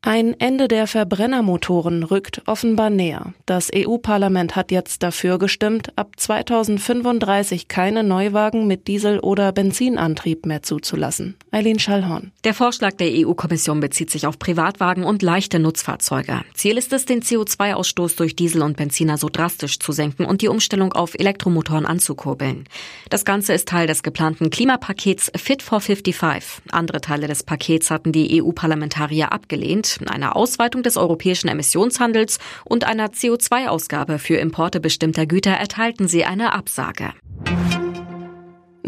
Ein Ende der Verbrennermotoren rückt offenbar näher. Das EU-Parlament hat jetzt dafür gestimmt, ab 2035 keine Neuwagen mit Diesel- oder Benzinantrieb mehr zuzulassen. Eileen Schallhorn. Der Vorschlag der EU-Kommission bezieht sich auf Privatwagen und leichte Nutzfahrzeuge. Ziel ist es, den CO2-Ausstoß durch Diesel und Benziner so drastisch zu senken und die Umstellung auf Elektromotoren anzukurbeln. Das Ganze ist Teil des geplanten Klimapakets Fit for 55. Andere Teile des Pakets hatten die EU-Parlamentarier abgelehnt einer Ausweitung des europäischen Emissionshandels und einer CO2-Ausgabe für Importe bestimmter Güter erteilten sie eine Absage.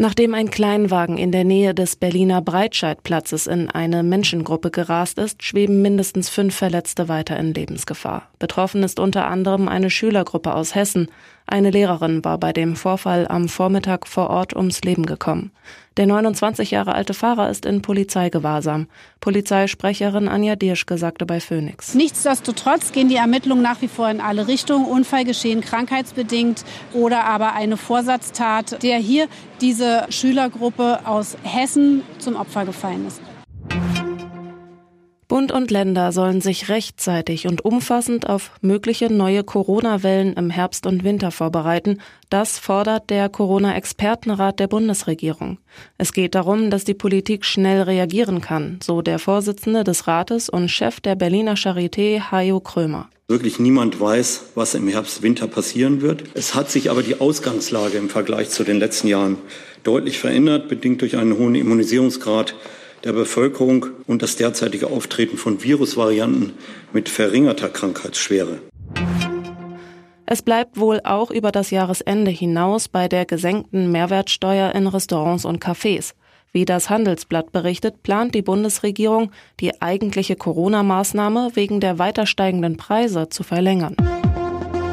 Nachdem ein Kleinwagen in der Nähe des Berliner Breitscheidplatzes in eine Menschengruppe gerast ist, schweben mindestens fünf Verletzte weiter in Lebensgefahr. Betroffen ist unter anderem eine Schülergruppe aus Hessen. Eine Lehrerin war bei dem Vorfall am Vormittag vor Ort ums Leben gekommen. Der 29 Jahre alte Fahrer ist in Polizeigewahrsam. Polizeisprecherin Anja Dirschke sagte bei Phoenix. Nichtsdestotrotz gehen die Ermittlungen nach wie vor in alle Richtungen. Unfallgeschehen krankheitsbedingt oder aber eine Vorsatztat, der hier diese Schülergruppe aus Hessen zum Opfer gefallen ist. Bund und Länder sollen sich rechtzeitig und umfassend auf mögliche neue Corona-Wellen im Herbst und Winter vorbereiten. Das fordert der Corona-Expertenrat der Bundesregierung. Es geht darum, dass die Politik schnell reagieren kann, so der Vorsitzende des Rates und Chef der Berliner Charité, Hajo Krömer. Wirklich niemand weiß, was im Herbst, Winter passieren wird. Es hat sich aber die Ausgangslage im Vergleich zu den letzten Jahren deutlich verändert, bedingt durch einen hohen Immunisierungsgrad der Bevölkerung und das derzeitige Auftreten von Virusvarianten mit verringerter Krankheitsschwere. Es bleibt wohl auch über das Jahresende hinaus bei der gesenkten Mehrwertsteuer in Restaurants und Cafés. Wie das Handelsblatt berichtet, plant die Bundesregierung, die eigentliche Corona-Maßnahme wegen der weiter steigenden Preise zu verlängern.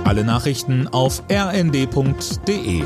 Alle Nachrichten auf rnd.de